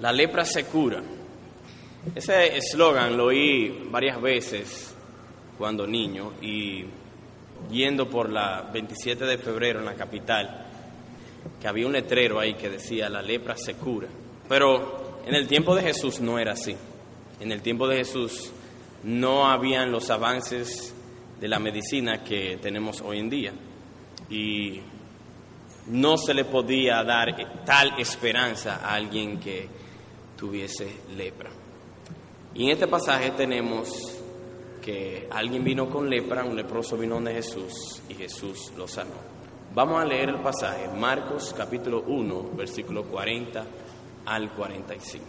La lepra se cura. Ese eslogan lo oí varias veces cuando niño y yendo por la 27 de febrero en la capital, que había un letrero ahí que decía la lepra se cura. Pero en el tiempo de Jesús no era así. En el tiempo de Jesús no habían los avances de la medicina que tenemos hoy en día. Y no se le podía dar tal esperanza a alguien que tuviese lepra. Y en este pasaje tenemos que alguien vino con lepra, un leproso vino de Jesús y Jesús lo sanó. Vamos a leer el pasaje, Marcos capítulo 1, versículo 40 al 45.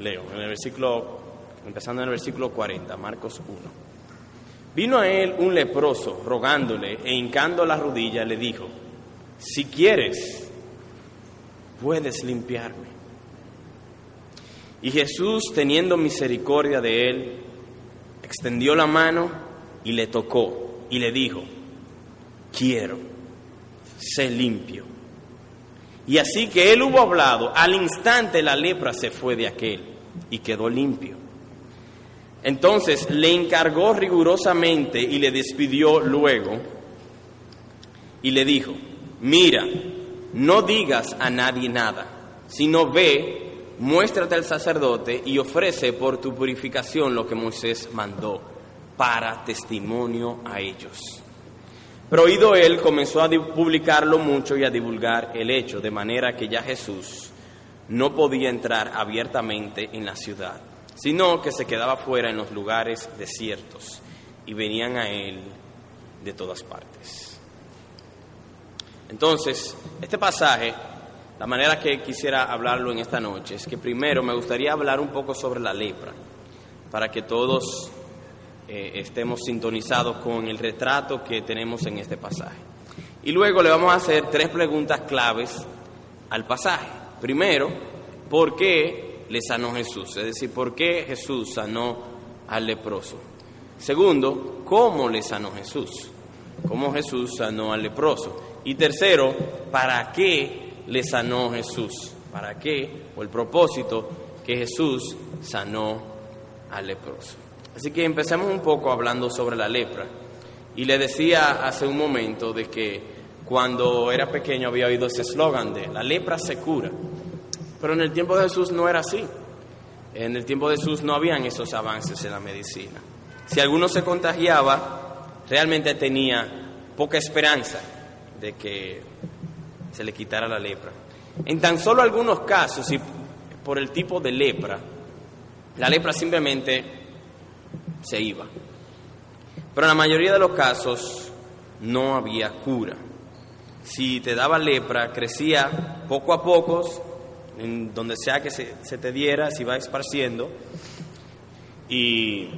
Leo, en el versículo, empezando en el versículo 40, Marcos 1. Vino a él un leproso, rogándole e hincando la rodilla, le dijo, si quieres, puedes limpiarme. Y Jesús, teniendo misericordia de él, extendió la mano y le tocó y le dijo, quiero, sé limpio. Y así que él hubo hablado, al instante la lepra se fue de aquel y quedó limpio. Entonces le encargó rigurosamente y le despidió luego y le dijo, mira, no digas a nadie nada, sino ve, muéstrate al sacerdote y ofrece por tu purificación lo que Moisés mandó para testimonio a ellos. Pero oído él, comenzó a publicarlo mucho y a divulgar el hecho, de manera que ya Jesús no podía entrar abiertamente en la ciudad, sino que se quedaba fuera en los lugares desiertos y venían a él de todas partes. Entonces, este pasaje, la manera que quisiera hablarlo en esta noche es que primero me gustaría hablar un poco sobre la lepra, para que todos eh, estemos sintonizados con el retrato que tenemos en este pasaje. Y luego le vamos a hacer tres preguntas claves al pasaje. Primero, ¿por qué le sanó Jesús? Es decir, ¿por qué Jesús sanó al leproso? Segundo, ¿cómo le sanó Jesús? ¿Cómo Jesús sanó al leproso? Y tercero, ¿para qué le sanó Jesús? ¿Para qué? O el propósito que Jesús sanó al leproso. Así que empecemos un poco hablando sobre la lepra. Y le decía hace un momento de que cuando era pequeño había oído ese eslogan de la lepra se cura. Pero en el tiempo de Jesús no era así. En el tiempo de Jesús no habían esos avances en la medicina. Si alguno se contagiaba, realmente tenía poca esperanza de que se le quitara la lepra. En tan solo algunos casos, y por el tipo de lepra, la lepra simplemente se iba. Pero en la mayoría de los casos no había cura. Si te daba lepra, crecía poco a poco, en donde sea que se, te diera, se iba esparciendo y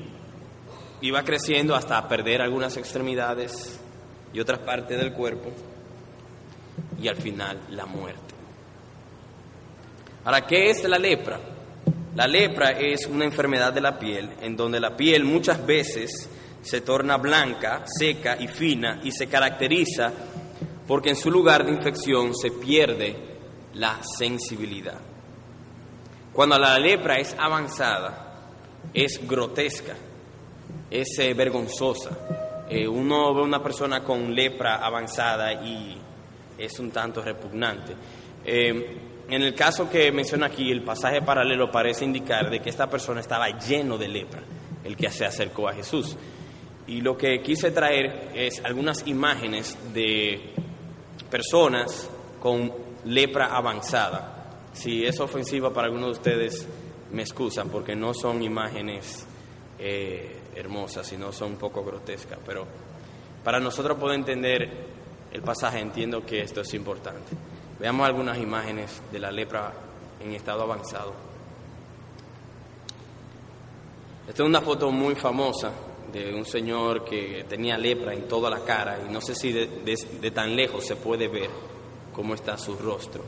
iba creciendo hasta perder algunas extremidades y otras partes del cuerpo y al final la muerte. ¿Para qué es la lepra? La lepra es una enfermedad de la piel en donde la piel muchas veces se torna blanca, seca y fina y se caracteriza porque en su lugar de infección se pierde la sensibilidad. Cuando la lepra es avanzada, es grotesca, es eh, vergonzosa. Eh, uno ve una persona con lepra avanzada y es un tanto repugnante. Eh, en el caso que menciona aquí, el pasaje paralelo parece indicar de que esta persona estaba lleno de lepra, el que se acercó a Jesús. Y lo que quise traer es algunas imágenes de personas con lepra avanzada. Si es ofensiva para algunos de ustedes, me excusan porque no son imágenes eh, hermosas, sino son un poco grotescas. Pero para nosotros poder entender el pasaje, entiendo que esto es importante. Veamos algunas imágenes de la lepra en estado avanzado. Esta es una foto muy famosa de un señor que tenía lepra en toda la cara y no sé si de, tan lejos se puede ver cómo está su rostro.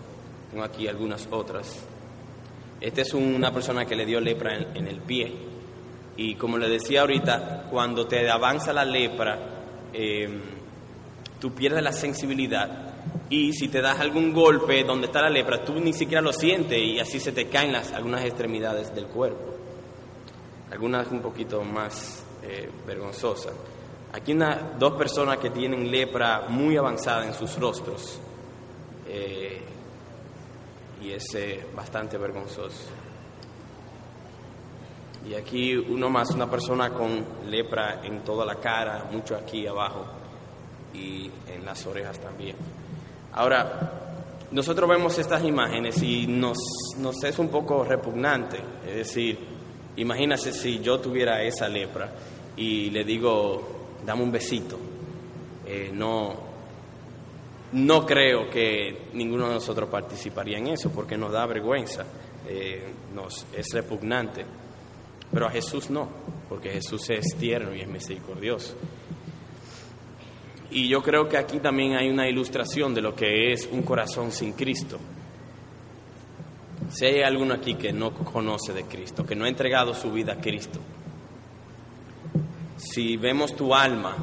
Tengo aquí algunas otras. Esta es una persona que le dio lepra en, el pie y como le decía ahorita, cuando te avanza la lepra, eh, tú pierdes la sensibilidad y si te das algún golpe donde está la lepra, tú ni siquiera lo sientes y así se te caen las, algunas extremidades del cuerpo. Algunas un poquito más eh, vergonzosas. Aquí dos personas que tienen lepra muy avanzada en sus rostros eh, y es eh, bastante vergonzoso. Y aquí uno más, una persona con lepra en toda la cara, mucho aquí abajo y en las orejas también. Ahora, nosotros vemos estas imágenes y nos, nos es un poco repugnante. Es decir, imagínese si yo tuviera esa lepra y le digo, dame un besito. Eh, no, no creo que ninguno de nosotros participaría en eso porque nos da vergüenza, eh, nos, es repugnante. Pero a Jesús no, porque Jesús es tierno y es misericordioso. Y yo creo que aquí también hay una ilustración de lo que es un corazón sin Cristo. Si hay alguno aquí que no conoce de Cristo, que no ha entregado su vida a Cristo, si vemos tu alma,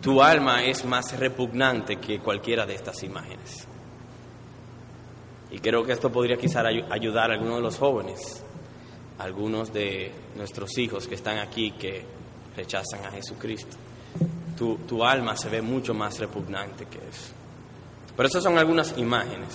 tu alma es más repugnante que cualquiera de estas imágenes. Y creo que esto podría quizás ayudar a algunos de los jóvenes, algunos de nuestros hijos que están aquí que rechazan a Jesucristo tu, alma se ve mucho más repugnante que eso. Pero esas son algunas imágenes.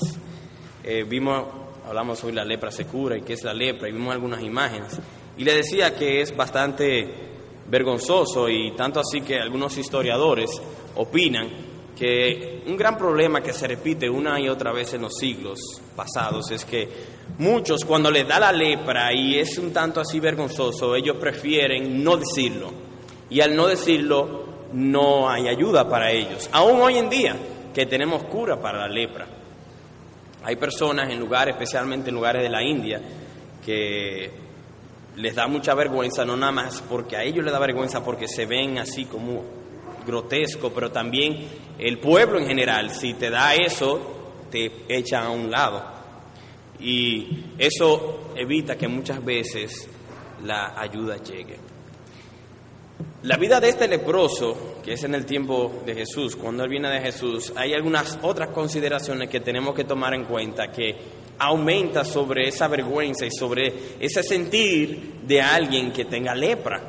Eh, vimos, hablamos sobre la lepra se cura y qué es la lepra, y vimos algunas imágenes. Y le decía que es bastante vergonzoso y tanto así que algunos historiadores opinan que un gran problema que se repite una y otra vez en los siglos pasados es que muchos cuando les da la lepra y es un tanto así vergonzoso, ellos prefieren no decirlo. Y al no decirlo, no hay ayuda para ellos. Aún hoy en día que tenemos cura para la lepra. Hay personas en lugares, especialmente en lugares de la India, que les da mucha vergüenza, no nada más porque a ellos les da vergüenza porque se ven así como grotesco, pero también el pueblo en general, si te da eso, te echa a un lado. Y eso evita que muchas veces la ayuda llegue. La vida de este leproso, que es en el tiempo de Jesús, cuando él viene de Jesús, hay algunas otras consideraciones que tenemos que tomar en cuenta que aumenta sobre esa vergüenza y sobre ese sentir de alguien que tenga lepra.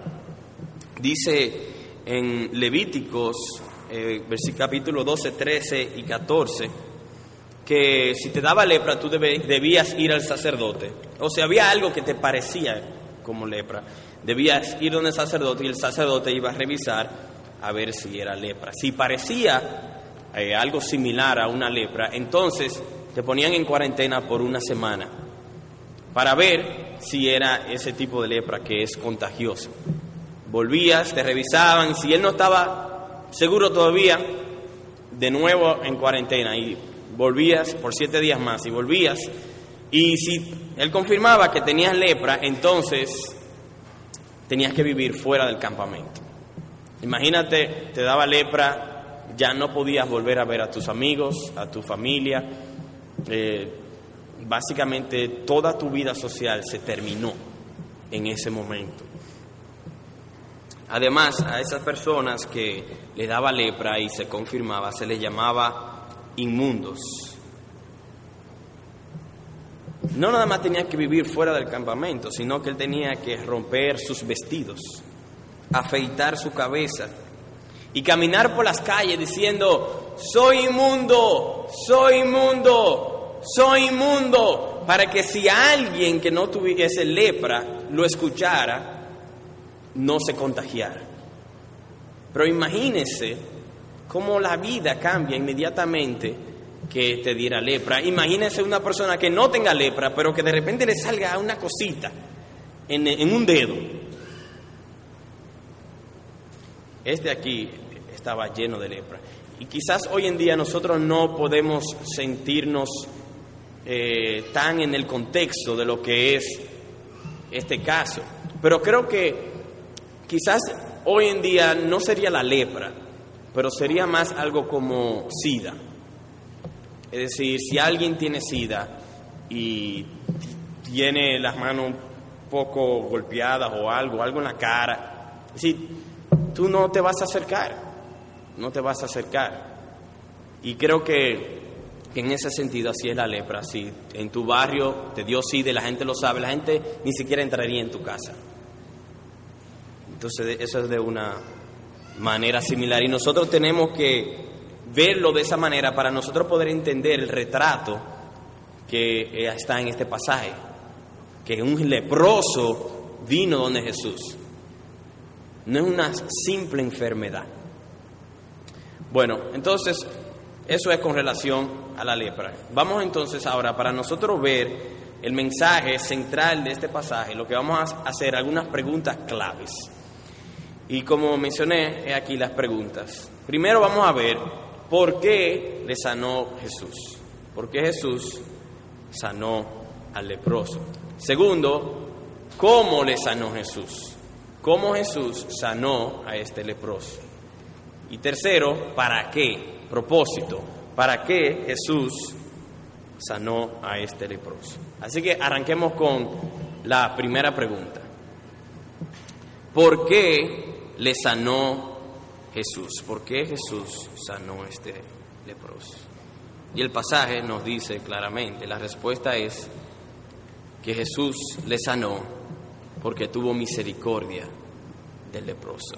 Dice en Levíticos, eh, capítulo 12, 13 y 14, que si te daba lepra tú debías ir al sacerdote. O sea, había algo que te parecía como lepra debías ir donde el sacerdote y el sacerdote iba a revisar a ver si era lepra. Si parecía eh, algo similar a una lepra, entonces te ponían en cuarentena por una semana para ver si era ese tipo de lepra que es contagioso. Volvías, te revisaban, si él no estaba seguro todavía, de nuevo en cuarentena y volvías por siete días más y volvías. Y si él confirmaba que tenías lepra, entonces tenías que vivir fuera del campamento. Imagínate, te daba lepra, ya no podías volver a ver a tus amigos, a tu familia. Eh, básicamente toda tu vida social se terminó en ese momento. Además, a esas personas que le daba lepra y se confirmaba, se les llamaba inmundos. No nada más tenía que vivir fuera del campamento, sino que él tenía que romper sus vestidos, afeitar su cabeza y caminar por las calles diciendo, soy inmundo, soy inmundo, soy inmundo, para que si alguien que no tuviese lepra lo escuchara, no se contagiara. Pero imagínese cómo la vida cambia inmediatamente que te diera lepra. Imagínese una persona que no tenga lepra, pero que de repente le salga una cosita en, un dedo. Este aquí estaba lleno de lepra. Y quizás hoy en día nosotros no podemos sentirnos eh, tan en el contexto de lo que es este caso. Pero creo que quizás hoy en día no sería la lepra, pero sería más algo como SIDA. Es decir, si alguien tiene sida y tiene las manos un poco golpeadas o algo, algo en la cara, si tú no te vas a acercar, no te vas a acercar. Y creo que, en ese sentido así es la lepra. Si en tu barrio te dio de la gente lo sabe, la gente ni siquiera entraría en tu casa. Entonces eso es de una manera similar. Y nosotros tenemos que verlo de esa manera para nosotros poder entender el retrato que eh, está en este pasaje. Que un leproso vino donde Jesús. No es una simple enfermedad. Bueno, entonces eso es con relación a la lepra. Vamos entonces ahora para nosotros ver el mensaje central de este pasaje, lo que vamos a hacer algunas preguntas claves. Y como mencioné, aquí las preguntas. Primero vamos a ver por qué le sanó Jesús. ¿Por qué Jesús sanó al leproso? Segundo, ¿cómo le sanó Jesús? ¿Cómo Jesús sanó a este leproso? Y tercero, ¿para qué? Propósito. ¿Para qué Jesús sanó a este leproso? Así que arranquemos con la primera pregunta. ¿Por qué le sanó Jesús. ¿Por qué Jesús sanó este leproso? Y el pasaje nos dice claramente, la respuesta es que Jesús le sanó porque tuvo misericordia del leproso.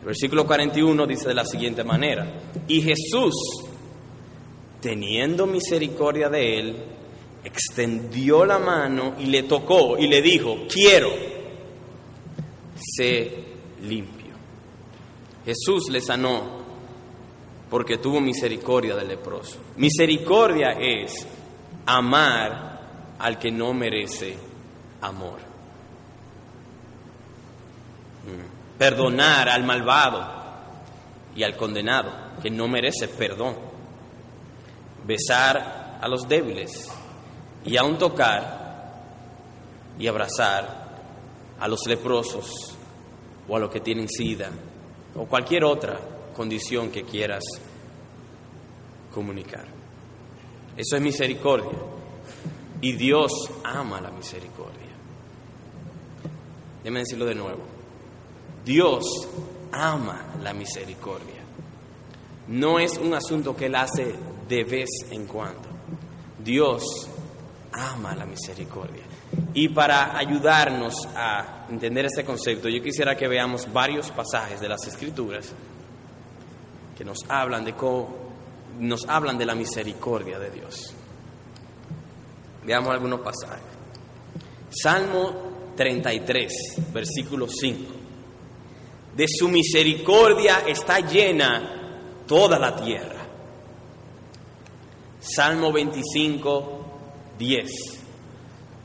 El versículo 41 dice de la siguiente manera, y Jesús, teniendo misericordia de él, extendió la mano y le tocó y le dijo, quiero, sé limpio. Jesús le sanó porque tuvo misericordia del leproso. Misericordia es amar al que no merece amor. Mm. Perdonar al malvado y al condenado que no merece perdón. Besar a los débiles y aún tocar y abrazar a los leprosos o a los que tienen sida o cualquier otra condición que quieras comunicar. Eso es misericordia. Y Dios ama la misericordia. Déjame decirlo de nuevo. Dios ama la misericordia. No es un asunto que Él hace de vez en cuando. Dios ama la misericordia. Y para ayudarnos a entender este concepto, yo quisiera que veamos varios pasajes de las Escrituras que nos hablan de cómo, nos hablan de la misericordia de Dios. Veamos algunos pasajes. Salmo 33, versículo 5. De su misericordia está llena toda la tierra. Salmo 25, 10.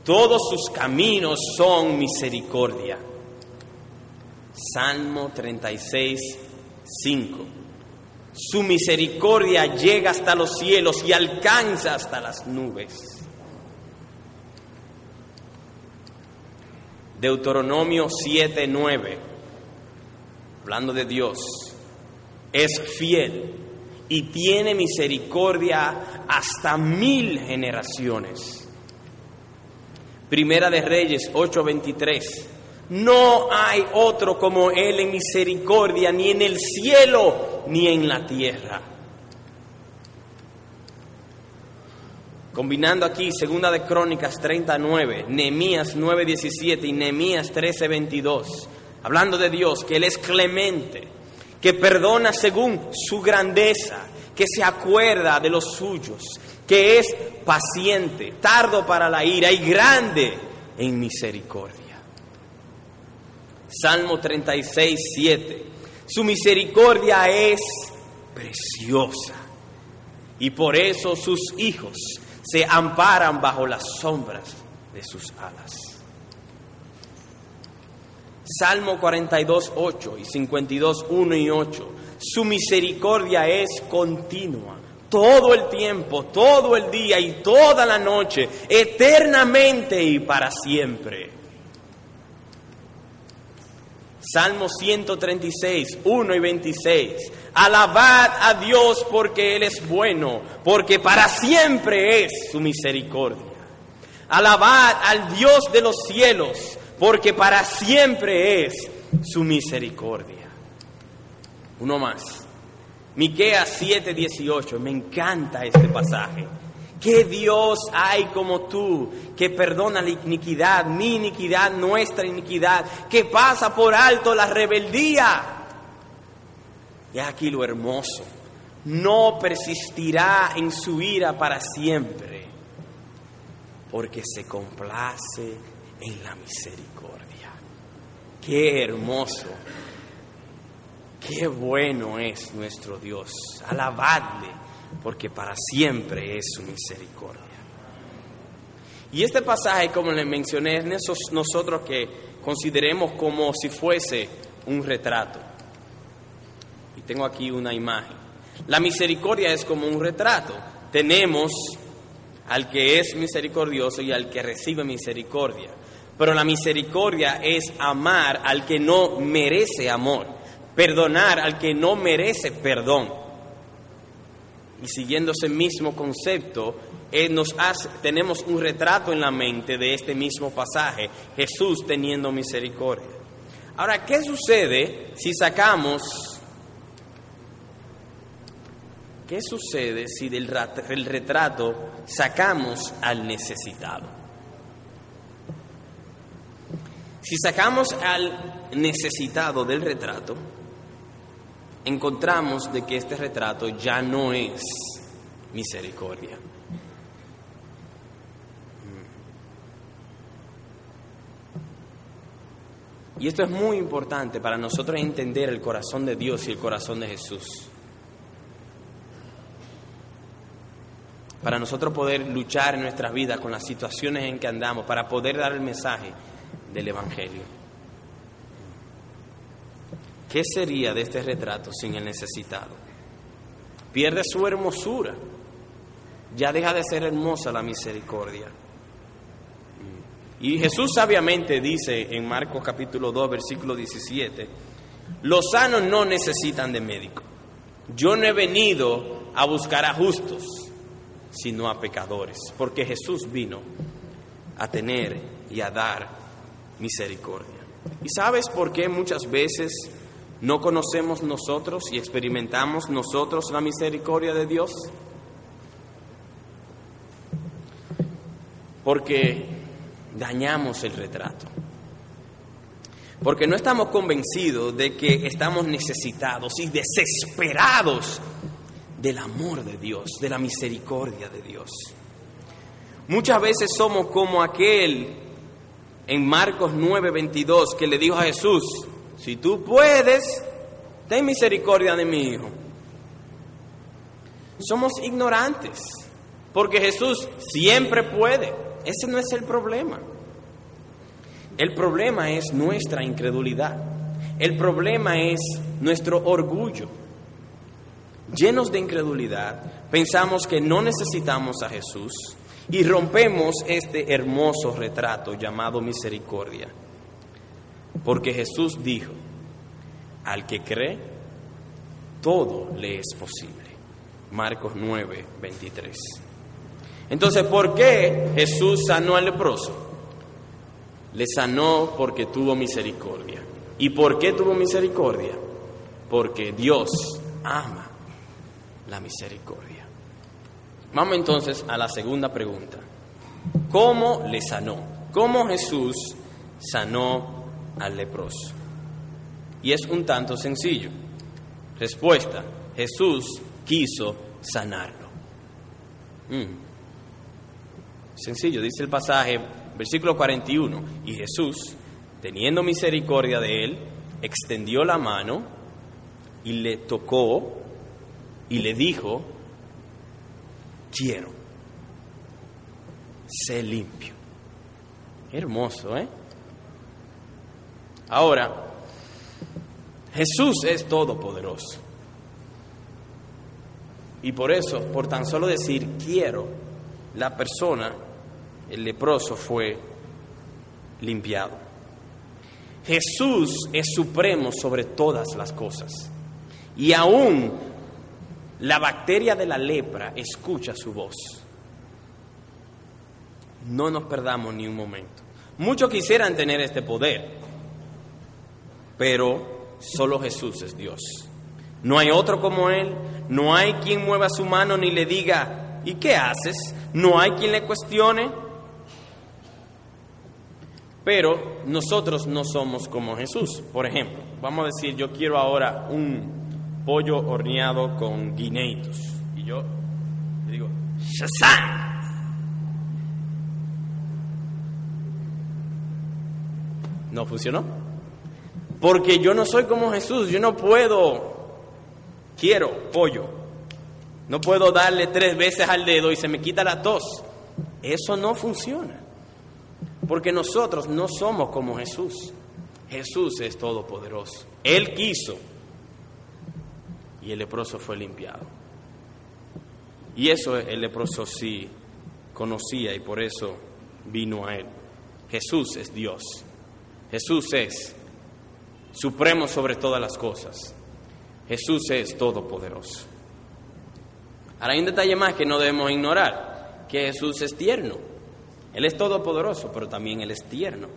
Todos sus caminos son misericordia. Salmo 36, 5. Su misericordia llega hasta los cielos y alcanza hasta las nubes. Deuteronomio 7, 9. Hablando de Dios, es fiel y tiene misericordia hasta mil generaciones. Primera de Reyes 8:23. No hay otro como Él en misericordia, ni en el cielo, ni en la tierra. Combinando aquí Segunda de Crónicas 39, Nehemías 9:17 y Nehemías 13:22, hablando de Dios, que Él es clemente, que perdona según su grandeza, que se acuerda de los suyos, que es paciente, tardo para la ira y grande en misericordia. Salmo 36, 7. Su misericordia es preciosa y por eso sus hijos se amparan bajo las sombras de sus alas. Salmo 42, 8 y 52, 1 y 8. Su misericordia es continua todo el tiempo, todo el día y toda la noche, eternamente y para siempre. Salmo 136, 1 y 26. Alabad a Dios porque Él es bueno, porque para siempre es su misericordia. Alabad al Dios de los cielos, porque para siempre es su misericordia. Uno más. Miqueas 7:18, me encanta este pasaje. ¿Qué Dios hay como tú que perdona la iniquidad, mi iniquidad, nuestra iniquidad, que pasa por alto la rebeldía? Y aquí lo hermoso, no persistirá en su ira para siempre, porque se complace en la misericordia. Qué hermoso, qué bueno es nuestro Dios. Alabadle porque para siempre es su misericordia. Y este pasaje, como le mencioné, es nosotros que consideremos como si fuese un retrato. Y tengo aquí una imagen. La misericordia es como un retrato. Tenemos al que es misericordioso y al que recibe misericordia. Pero la misericordia es amar al que no merece amor, perdonar al que no merece perdón y siguiendo ese mismo concepto, eh, nos tenemos un retrato en la mente de este mismo pasaje, Jesús teniendo misericordia. Ahora, ¿qué sucede si sacamos, qué sucede si del el retrato sacamos al necesitado? Si sacamos al necesitado del retrato, encontramos de que este retrato ya no es misericordia. Y esto es muy importante para nosotros entender el corazón de Dios y el corazón de Jesús. Para nosotros poder luchar en nuestras vidas con las situaciones en que andamos, para poder dar el mensaje del Evangelio. ¿Qué sería de este retrato sin el necesitado? Pierde su hermosura. Ya deja de ser hermosa la misericordia. Y Jesús sabiamente dice en Marcos capítulo 2, versículo 17, los sanos no necesitan de médico. Yo no he venido a buscar a justos, sino a pecadores, porque Jesús vino a tener y a dar misericordia. ¿Y sabes por qué muchas veces ¿No conocemos nosotros y experimentamos nosotros la misericordia de Dios? Porque dañamos el retrato. Porque no estamos convencidos de que estamos necesitados y desesperados del amor de Dios, de la misericordia de Dios. Muchas veces somos como aquel en Marcos 9:22 que le dijo a Jesús, si tú puedes, ten misericordia de mi hijo. Somos ignorantes, porque Jesús siempre puede. Ese no es el problema. El problema es nuestra incredulidad. El problema es nuestro orgullo. Llenos de incredulidad, pensamos que no necesitamos a Jesús y rompemos este hermoso retrato llamado misericordia. Porque Jesús dijo, al que cree, todo le es posible. Marcos 9, 23. Entonces, ¿por qué Jesús sanó al leproso? Le sanó porque tuvo misericordia. ¿Y por qué tuvo misericordia? Porque Dios ama la misericordia. Vamos entonces a la segunda pregunta. ¿Cómo le sanó? ¿Cómo Jesús sanó al leproso. Y es un tanto sencillo. Respuesta, Jesús quiso sanarlo. Mm. Sencillo, dice el pasaje, versículo 41, y Jesús, teniendo misericordia de él, extendió la mano y le tocó y le dijo, quiero, sé limpio. Hermoso, ¿eh? Ahora, Jesús es todopoderoso. Y por eso, por tan solo decir quiero, la persona, el leproso, fue limpiado. Jesús es supremo sobre todas las cosas. Y aún la bacteria de la lepra escucha su voz. No nos perdamos ni un momento. Muchos quisieran tener este poder, pero solo Jesús es Dios. No hay otro como Él, no hay quien mueva su mano ni le diga, ¿y qué haces? No hay quien le cuestione. Pero nosotros no somos como Jesús. Por ejemplo, vamos a decir, yo quiero ahora un pollo horneado con guineitos. Y yo le digo, ¡Shazam! No funcionó. Porque yo no soy como Jesús, yo no puedo, quiero pollo. No puedo darle tres veces al dedo y se me quita la tos. Eso no funciona. Porque nosotros no somos como Jesús. Jesús es todopoderoso. Él quiso y el leproso fue limpiado. Y eso el leproso sí conocía y por eso vino a él. Jesús es Dios. Jesús es supremo sobre todas las cosas. Jesús es todopoderoso. Ahora hay un detalle más que no debemos ignorar, que Jesús es tierno. Él es todopoderoso, pero también Él es tierno.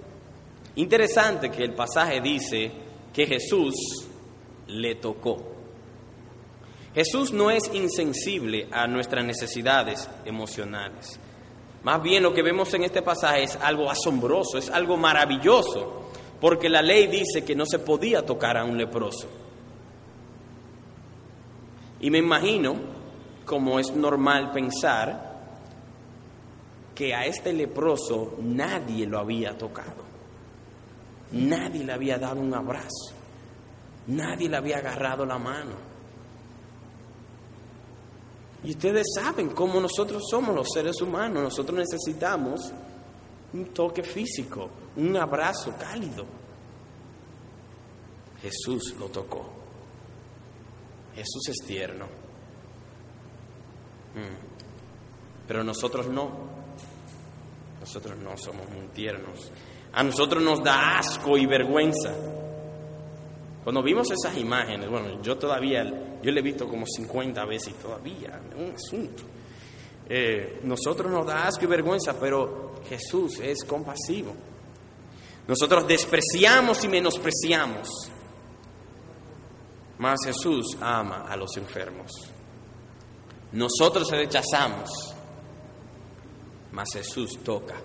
Interesante que el pasaje dice que Jesús le tocó. Jesús no es insensible a nuestras necesidades emocionales. Más bien lo que vemos en este pasaje es algo asombroso, es algo maravilloso, porque la ley dice que no se podía tocar a un leproso. Y me imagino, como es normal pensar, que a este leproso nadie lo había tocado, nadie le había dado un abrazo, nadie le había agarrado la mano. Y ustedes saben cómo nosotros somos los seres humanos, nosotros necesitamos un toque físico, un abrazo cálido. Jesús lo tocó. Jesús es tierno. Mm. Pero nosotros no. Nosotros no somos muy tiernos. A nosotros nos da asco y vergüenza. Cuando vimos esas imágenes, bueno, yo todavía, yo le he visto como 50 veces y todavía, un asunto. Eh, nosotros nos da asco y vergüenza, pero Jesús es compasivo. Nosotros despreciamos y menospreciamos, mas Jesús ama a los enfermos. Nosotros rechazamos, mas Jesús toca,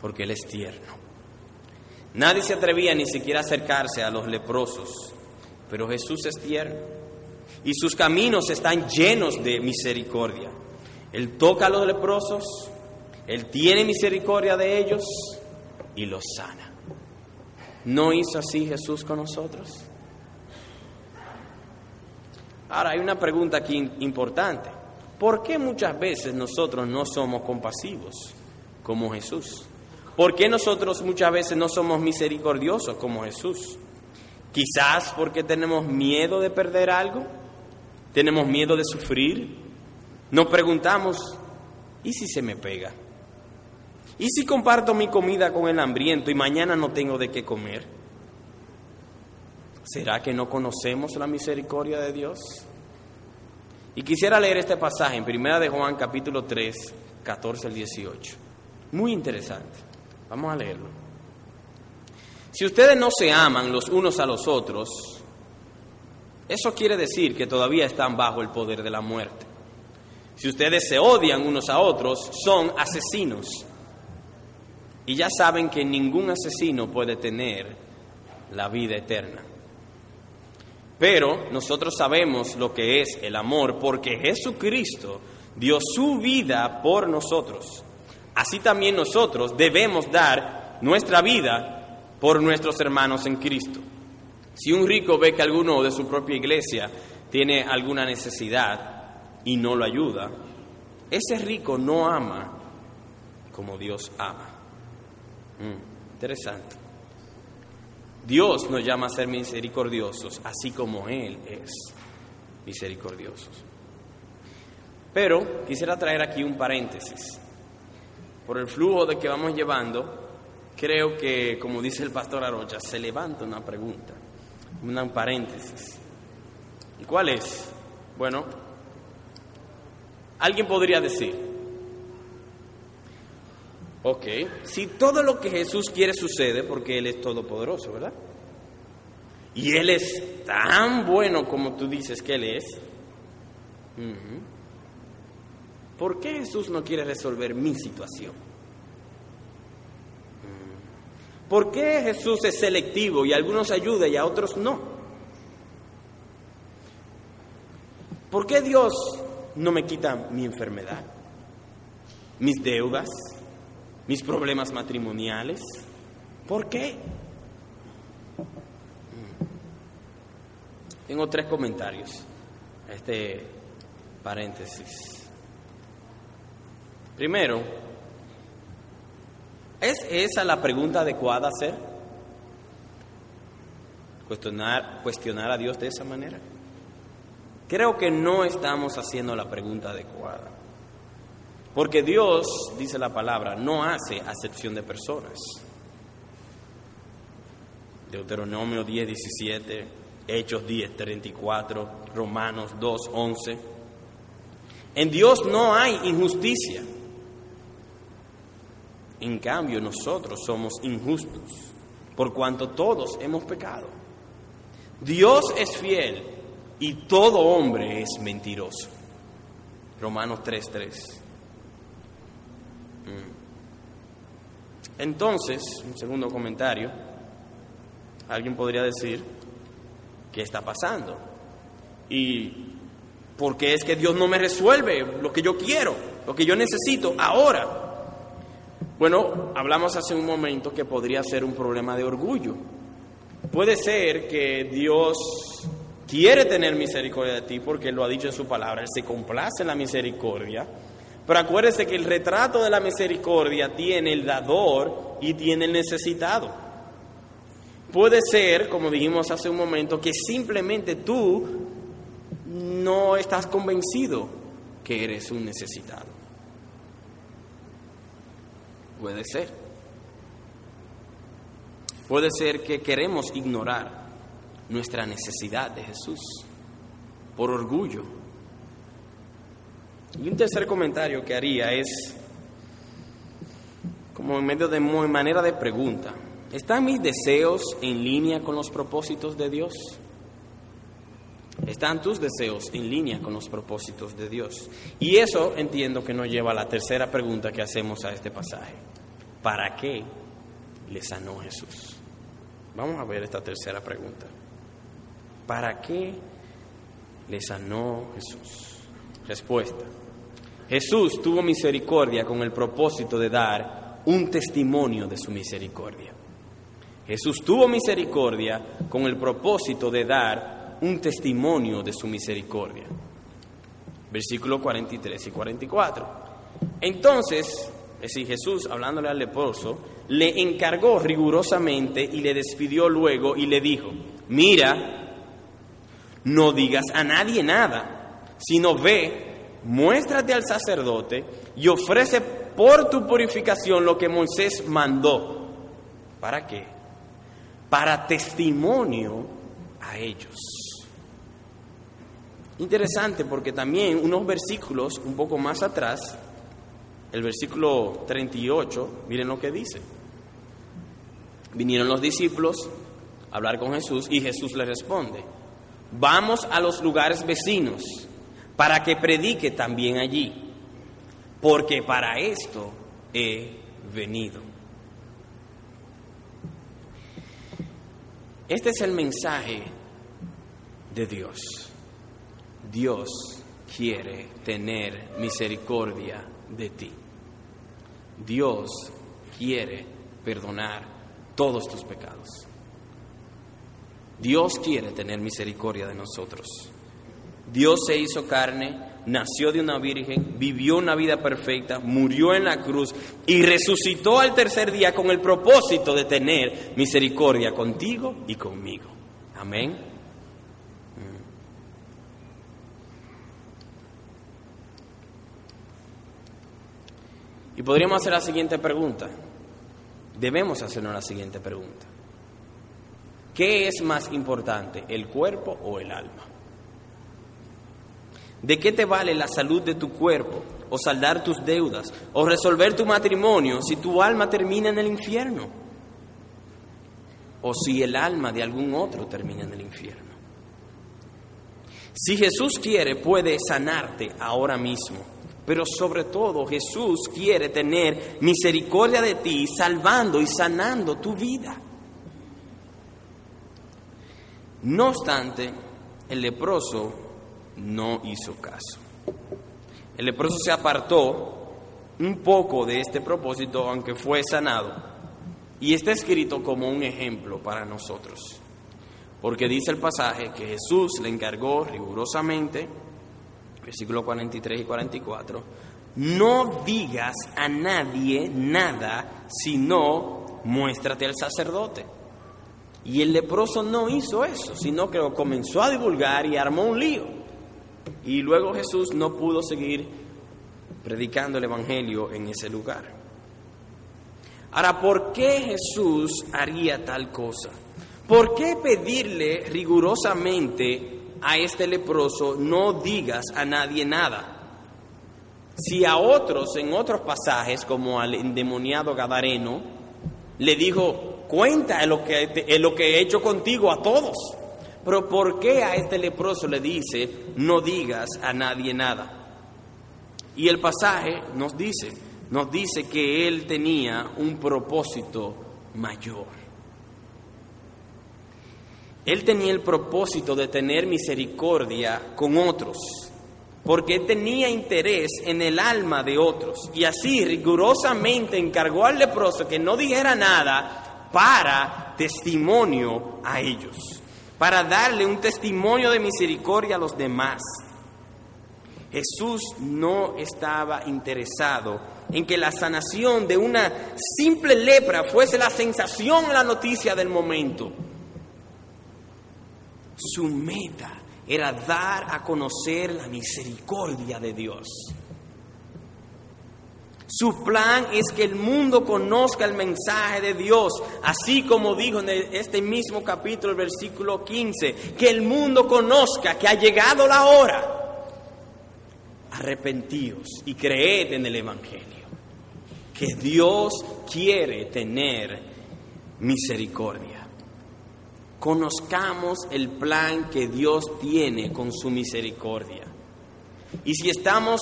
porque Él es tierno. Nadie se atrevía ni siquiera a acercarse a los leprosos, pero Jesús es tierno y sus caminos están llenos de misericordia. Él toca a los leprosos, Él tiene misericordia de ellos y los sana. ¿No hizo así Jesús con nosotros? Ahora hay una pregunta aquí importante. ¿Por qué muchas veces nosotros no somos compasivos como Jesús? ¿Por qué nosotros muchas veces no somos misericordiosos como Jesús? Quizás porque tenemos miedo de perder algo, tenemos miedo de sufrir. Nos preguntamos, ¿y si se me pega? ¿Y si comparto mi comida con el hambriento y mañana no tengo de qué comer? ¿Será que no conocemos la misericordia de Dios? Y quisiera leer este pasaje en 1 de Juan capítulo 3, 14 al 18. Muy interesante. Vamos a leerlo. Si ustedes no se aman los unos a los otros, eso quiere decir que todavía están bajo el poder de la muerte. Si ustedes se odian unos a otros, son asesinos. Y ya saben que ningún asesino puede tener la vida eterna. Pero nosotros sabemos lo que es el amor porque Jesucristo dio su vida por nosotros. Así también nosotros debemos dar nuestra vida por nuestros hermanos en Cristo. Si un rico ve que alguno de su propia iglesia tiene alguna necesidad y no lo ayuda, ese rico no ama como Dios ama. Interesante. Dios nos llama a ser misericordiosos, así como Él es misericordioso. Pero quisiera traer aquí un paréntesis. Por el flujo de que vamos llevando, creo que, como dice el pastor Arocha, se levanta una pregunta, un paréntesis. ¿Y cuál es? Bueno, alguien podría decir, Ok, si todo lo que Jesús quiere sucede, porque Él es todopoderoso, ¿verdad? y Él es tan bueno como tú dices que Él es, ¿por qué Jesús no quiere resolver mi situación? ¿Por qué Jesús es selectivo y a algunos ayuda y a otros no? ¿Por qué Dios no me quita mi enfermedad, mis deudas, mis problemas matrimoniales? ¿Por qué? Tengo tres comentarios a este paréntesis. Primero, ¿es esa la pregunta adecuada a hacer? Cuestionar, cuestionar a Dios de esa manera. Creo que no estamos haciendo la pregunta adecuada. Porque Dios, dice la palabra, no hace acepción de personas. Deuteronomio 10, 17 Hechos 10, 34, Romanos 2, 11. En Dios no hay injusticia. En cambio, nosotros somos injustos, por cuanto todos hemos pecado. Dios es fiel y todo hombre es mentiroso. Romanos 3, 3. Mm. Entonces, un segundo comentario, alguien podría decir, ¿qué está pasando? ¿Y por qué es que Dios no me resuelve lo que yo quiero, lo que yo necesito ahora? Bueno, hablamos hace un momento que podría ser un problema de orgullo. Puede ser que Dios quiere tener misericordia de ti porque lo ha dicho en su palabra, Él se complace en la misericordia. Pero acuérdese que el retrato de la misericordia tiene el dador y tiene el necesitado. Puede ser, como dijimos hace un momento, que simplemente tú no estás convencido que eres un necesitado. Puede ser. Puede ser que queremos ignorar nuestra necesidad de Jesús por orgullo. Y un tercer comentario que haría es, como en medio de manera de pregunta, ¿Están mis deseos en línea con los propósitos de Dios? ¿Están tus deseos en línea con los propósitos de Dios? Y eso entiendo que nos lleva a la tercera pregunta que hacemos a este pasaje. ¿Para qué le sanó Jesús? Vamos a ver esta tercera pregunta. ¿Para qué le sanó Jesús? Respuesta. Jesús tuvo misericordia con el propósito de dar un testimonio de su misericordia. Jesús tuvo misericordia con el propósito de dar un testimonio de su misericordia. Versículos 43 y 44. Entonces, es decir, Jesús, hablándole al leproso, le encargó rigurosamente y le despidió luego y le dijo, mira, no digas a nadie nada, sino ve, muéstrate al sacerdote y ofrece por tu purificación lo que Moisés mandó. ¿Para qué? para testimonio a ellos. Interesante porque también unos versículos un poco más atrás, el versículo 38, miren lo que dice. Vinieron los discípulos a hablar con Jesús y Jesús les responde, vamos a los lugares vecinos para que predique también allí, porque para esto he venido. Este es el mensaje de Dios. Dios quiere tener misericordia de ti. Dios quiere perdonar todos tus pecados. Dios quiere tener misericordia de nosotros. Dios se hizo carne, nació de una virgen, vivió una vida perfecta, murió en la cruz y resucitó al tercer día con el propósito de tener misericordia contigo y conmigo. Amén. Mm. Y podríamos hacer la siguiente pregunta. Debemos hacernos la siguiente pregunta. ¿Qué es más importante, el cuerpo o el alma? ¿De qué te vale la salud de tu cuerpo o saldar tus deudas o resolver tu matrimonio si tu alma termina en el infierno? o si el alma de algún otro termina en el infierno. Si Jesús quiere, puede sanarte ahora mismo, pero sobre todo Jesús quiere tener misericordia de ti, salvando y sanando tu vida. No obstante, el leproso no hizo caso. El leproso se apartó un poco de este propósito, aunque fue sanado, y está escrito como un ejemplo para nosotros. Porque dice el pasaje que Jesús le encargó rigurosamente, versículos 43 y 44, no digas a nadie nada, sino muéstrate al sacerdote. Y el leproso no hizo eso, sino que lo comenzó a divulgar y armó un lío. Y luego Jesús no pudo seguir predicando el Evangelio en ese lugar. Ahora, ¿por qué Jesús haría tal cosa? ¿Por qué pedirle rigurosamente a este leproso no digas a nadie nada? Si a otros en otros pasajes, como al endemoniado Gadareno, le dijo, cuenta en lo que, lo que he hecho contigo a todos. Pero ¿por qué a este leproso le dice, no digas a nadie nada? Y el pasaje nos dice, nos dice que él tenía un propósito mayor. Él tenía el propósito de tener misericordia con otros, porque tenía interés en el alma de otros. Y así rigurosamente encargó al leproso que no dijera nada para testimonio a ellos, para darle un testimonio de misericordia a los demás. Jesús no estaba interesado en que la sanación de una simple lepra fuese la sensación, la noticia del momento. Su meta era dar a conocer la misericordia de Dios. Su plan es que el mundo conozca el mensaje de Dios, así como dijo en este mismo capítulo, el versículo 15, que el mundo conozca que ha llegado la hora. Arrepentíos y creed en el Evangelio, que Dios quiere tener misericordia conozcamos el plan que Dios tiene con su misericordia. Y si estamos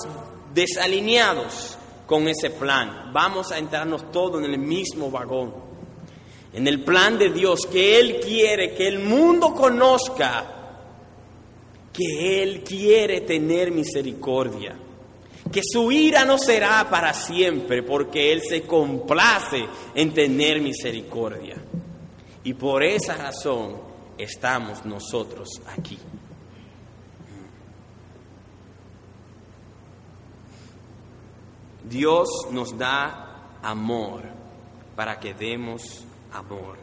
desalineados con ese plan, vamos a entrarnos todos en el mismo vagón, en el plan de Dios, que Él quiere que el mundo conozca que Él quiere tener misericordia, que su ira no será para siempre, porque Él se complace en tener misericordia. Y por esa razón estamos nosotros aquí. Dios nos da amor para que demos amor.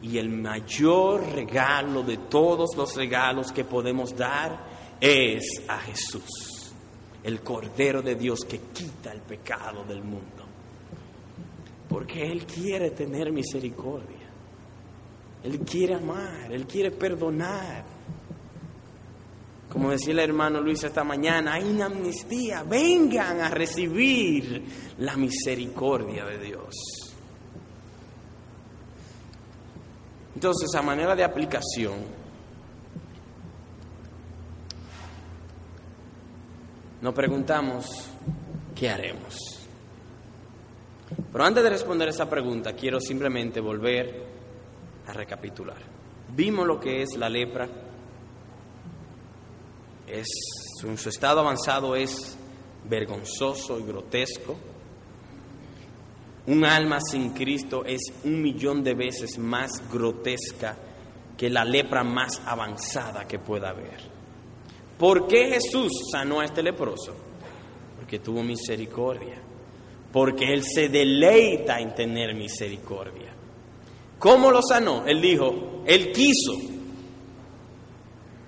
Y el mayor regalo de todos los regalos que podemos dar es a Jesús, el Cordero de Dios que quita el pecado del mundo. Porque Él quiere tener misericordia. Él quiere amar, Él quiere perdonar. Como decía el hermano Luis esta mañana, hay una amnistía, vengan a recibir la misericordia de Dios. Entonces, a manera de aplicación, nos preguntamos, ¿qué haremos? Pero antes de responder esa pregunta, quiero simplemente volver a recapitular. Vimos lo que es la lepra. En su estado avanzado es vergonzoso y grotesco. Un alma sin Cristo es un millón de veces más grotesca que la lepra más avanzada que pueda haber. ¿Por qué Jesús sanó a este leproso? Porque tuvo misericordia. Porque Él se deleita en tener misericordia. ¿Cómo lo sanó? Él dijo, él quiso.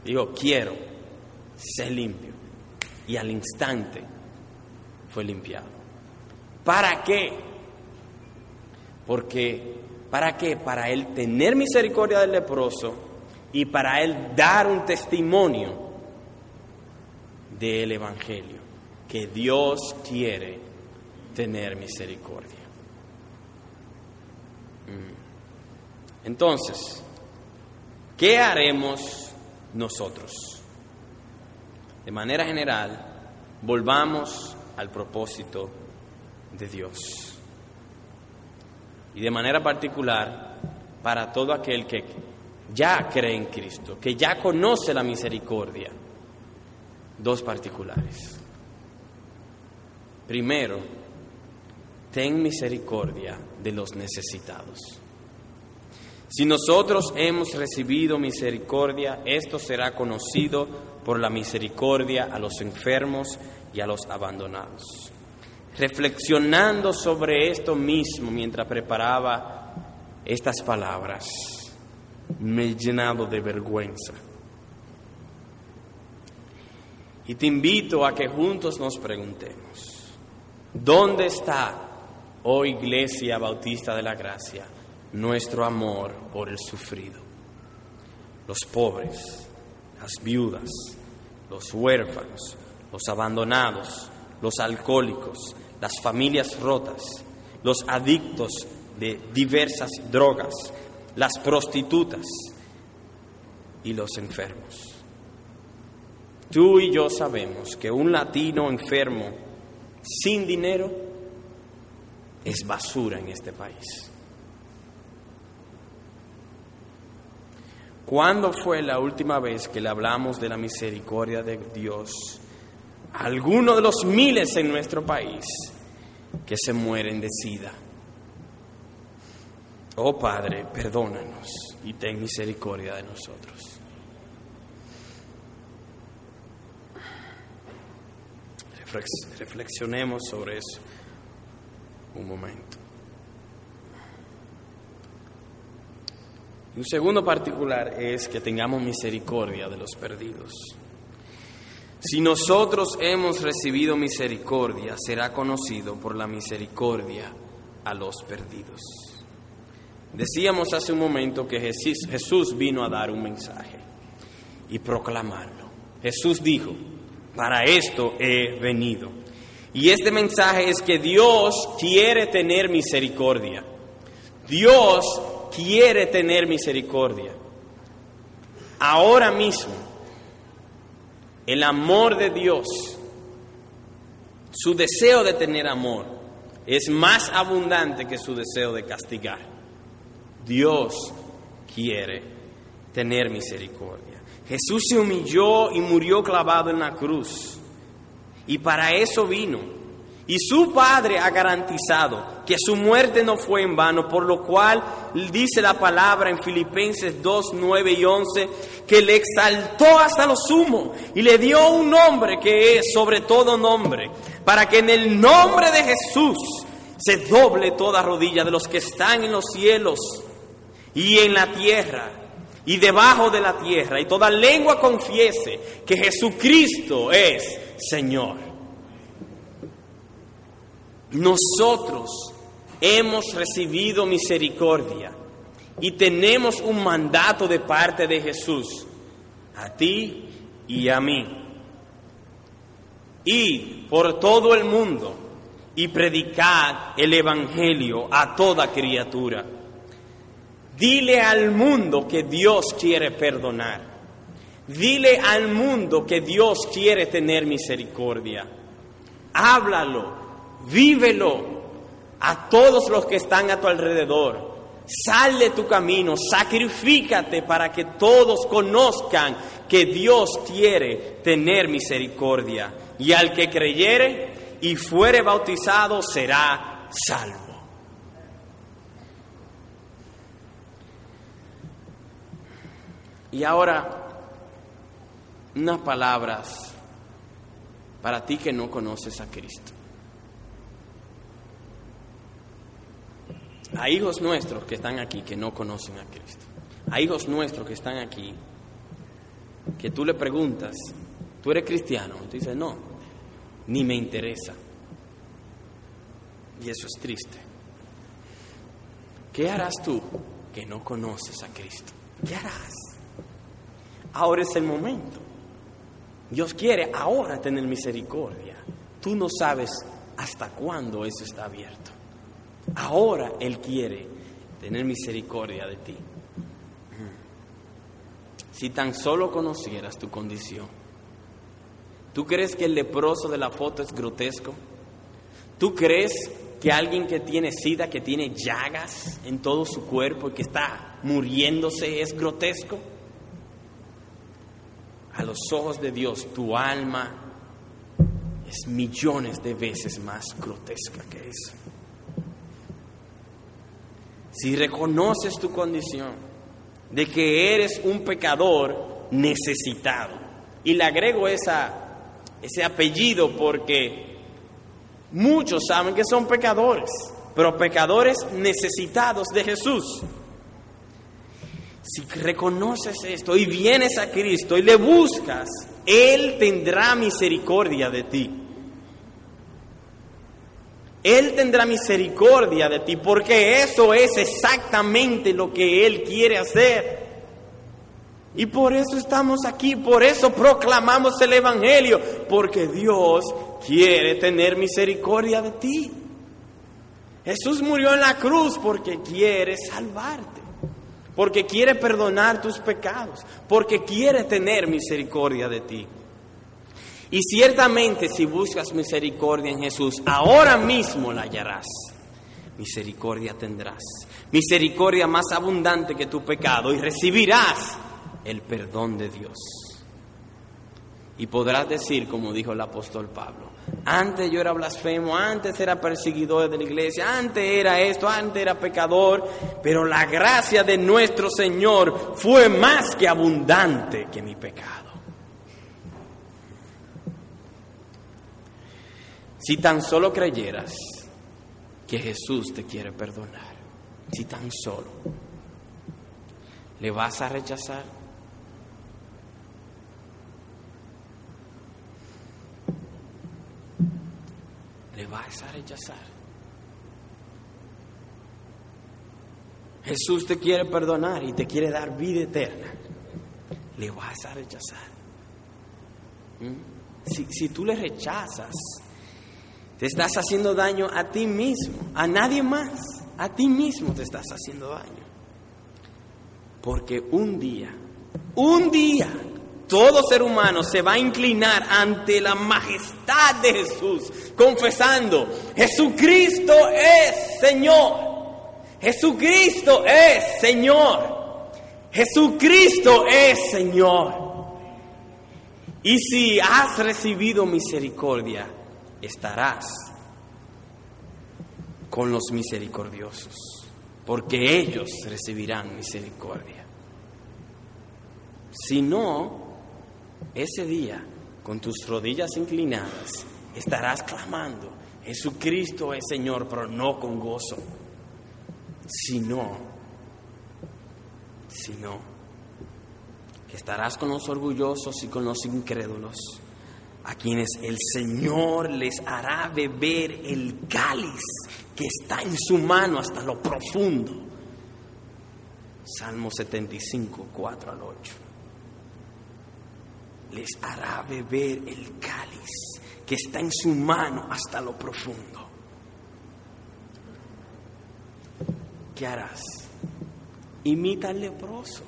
Dijo, quiero ser limpio. Y al instante fue limpiado. ¿Para qué? Porque, ¿para qué? Para él tener misericordia del leproso y para él dar un testimonio del Evangelio, que Dios quiere tener misericordia. Entonces, ¿qué haremos nosotros? De manera general, volvamos al propósito de Dios. Y de manera particular, para todo aquel que ya cree en Cristo, que ya conoce la misericordia, dos particulares. Primero, ten misericordia de los necesitados. Si nosotros hemos recibido misericordia, esto será conocido por la misericordia a los enfermos y a los abandonados. Reflexionando sobre esto mismo mientras preparaba estas palabras, me he llenado de vergüenza. Y te invito a que juntos nos preguntemos, ¿dónde está, oh Iglesia Bautista de la Gracia, nuestro amor por el sufrido? Los pobres, las viudas, los huérfanos, los abandonados, los alcohólicos, las familias rotas, los adictos de diversas drogas, las prostitutas y los enfermos. Tú y yo sabemos que un latino enfermo sin dinero es basura en este país. ¿Cuándo fue la última vez que le hablamos de la misericordia de Dios a alguno de los miles en nuestro país que se mueren de sida? Oh Padre, perdónanos y ten misericordia de nosotros. Reflexionemos sobre eso un momento. Un segundo particular es que tengamos misericordia de los perdidos. Si nosotros hemos recibido misericordia, será conocido por la misericordia a los perdidos. Decíamos hace un momento que Jesús, vino a dar un mensaje y proclamarlo. Jesús dijo, para esto he venido. Y este mensaje es que Dios quiere tener misericordia. Dios quiere tener misericordia. Ahora mismo, el amor de Dios, su deseo de tener amor, es más abundante que su deseo de castigar. Dios quiere tener misericordia. Jesús se humilló y murió clavado en la cruz. Y para eso vino. Y su Padre ha garantizado que su muerte no fue en vano, por lo cual dice la palabra en Filipenses 2, 9 y 11, que le exaltó hasta lo sumo y le dio un nombre que es sobre todo nombre, para que en el nombre de Jesús se doble toda rodilla de los que están en los cielos y en la tierra y debajo de la tierra, y toda lengua confiese que Jesucristo es Señor. Nosotros hemos recibido misericordia y tenemos un mandato de parte de Jesús, a ti y a mí. Y por todo el mundo y predicad el Evangelio a toda criatura. Dile al mundo que Dios quiere perdonar. Dile al mundo que Dios quiere tener misericordia. Háblalo, vívelo a todos los que están a tu alrededor. Sal de tu camino, sacrifícate para que todos conozcan que Dios quiere tener misericordia. Y al que creyere y fuere bautizado será salvo. Y ahora, unas palabras para ti que no conoces a Cristo. Hay hijos nuestros que están aquí que no conocen a Cristo. Hay hijos nuestros que están aquí que tú le preguntas, ¿tú eres cristiano? Tú dices, no, ni me interesa. Y eso es triste. ¿Qué harás tú que no conoces a Cristo? ¿Qué harás? Ahora es el momento. Dios quiere ahora tener misericordia. Tú no sabes hasta cuándo eso está abierto. Ahora Él quiere tener misericordia de ti. Si tan solo conocieras tu condición. ¿Tú crees que el leproso de la foto es grotesco? ¿Tú crees que alguien que tiene sida, que tiene llagas en todo su cuerpo y que está muriéndose es grotesco? A los ojos de Dios tu alma es millones de veces más grotesca que eso. Si reconoces tu condición de que eres un pecador necesitado, y le agrego esa, ese apellido porque muchos saben que son pecadores, pero pecadores necesitados de Jesús. Si reconoces esto y vienes a Cristo y le buscas, Él tendrá misericordia de ti. Él tendrá misericordia de ti porque eso es exactamente lo que Él quiere hacer. Y por eso estamos aquí, por eso proclamamos el Evangelio, porque Dios quiere tener misericordia de ti. Jesús murió en la cruz porque quiere salvarte, porque quiere perdonar tus pecados, porque quiere tener misericordia de ti. Y ciertamente si buscas misericordia en Jesús, ahora mismo la hallarás. Misericordia tendrás. Misericordia más abundante que tu pecado y recibirás el perdón de Dios. Y podrás decir, como dijo el apóstol Pablo, antes yo era blasfemo, antes era perseguidor de la iglesia, antes era esto, antes era pecador, pero la gracia de nuestro Señor fue más que abundante que mi pecado. Si tan solo creyeras que Jesús te quiere perdonar, si tan solo, ¿le vas a rechazar? ¿Le vas a rechazar? Jesús te quiere perdonar y te quiere dar vida eterna. ¿Le vas a rechazar? ¿Mm? Si, si tú le rechazas, te estás haciendo daño a ti mismo, a nadie más, a ti mismo te estás haciendo daño. Porque un día, un día, todo ser humano se va a inclinar ante la majestad de Jesús, confesando, Jesucristo es Señor. Jesucristo es Señor. Jesucristo es Señor. Y si has recibido misericordia, estarás con los misericordiosos, porque ellos recibirán misericordia. Si no, ese día, con tus rodillas inclinadas, estarás clamando, Jesucristo es Señor, pero no con gozo. Si no, si no, que estarás con los orgullosos y con los incrédulos a quienes el Señor les hará beber el cáliz que está en su mano hasta lo profundo. Salmo 75, 4 al 8. Les hará beber el cáliz que está en su mano hasta lo profundo. ¿Qué harás? Imita al leproso.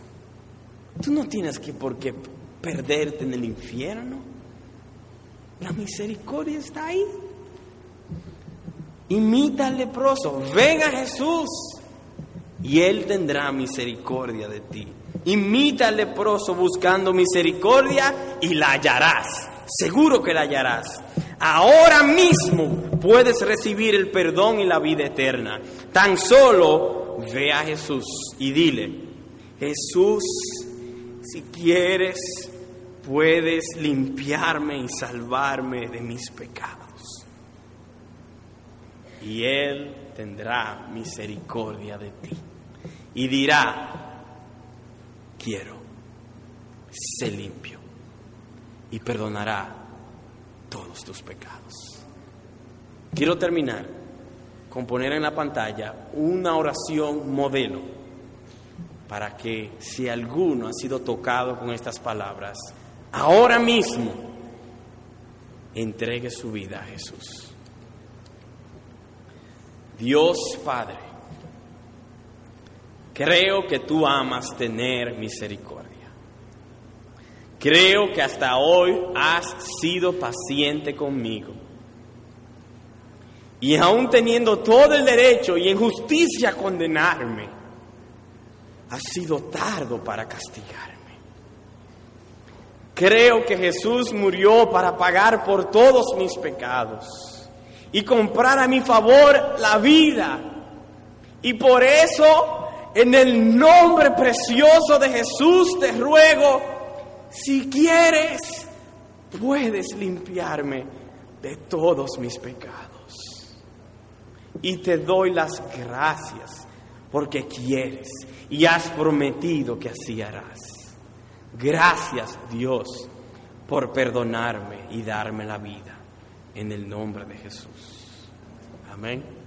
Tú no tienes que por qué perderte en el infierno. La misericordia está ahí. Imita al leproso, ven a Jesús y Él tendrá misericordia de ti. Imita al leproso buscando misericordia y la hallarás. Seguro que la hallarás. Ahora mismo puedes recibir el perdón y la vida eterna. Tan solo ve a Jesús y dile, Jesús, si quieres, puedes limpiarme y salvarme de mis pecados. Y Él tendrá misericordia de ti y dirá, quiero, sé limpio y perdonará todos tus pecados. Quiero terminar con poner en la pantalla una oración modelo para que si alguno ha sido tocado con estas palabras, ahora mismo, entregue su vida a Jesús. Dios Padre, creo que tú amas tener misericordia. Creo que hasta hoy has sido paciente conmigo. Y aún teniendo todo el derecho y en justicia condenarme, has sido tardo para castigarme. Creo que Jesús murió para pagar por todos mis pecados y comprar a mi favor la vida. Y por eso, en el nombre precioso de Jesús, te ruego, si quieres, puedes limpiarme de todos mis pecados. Y te doy las gracias porque quieres y has prometido que así harás. Gracias Dios por perdonarme y darme la vida en el nombre de Jesús. Amén.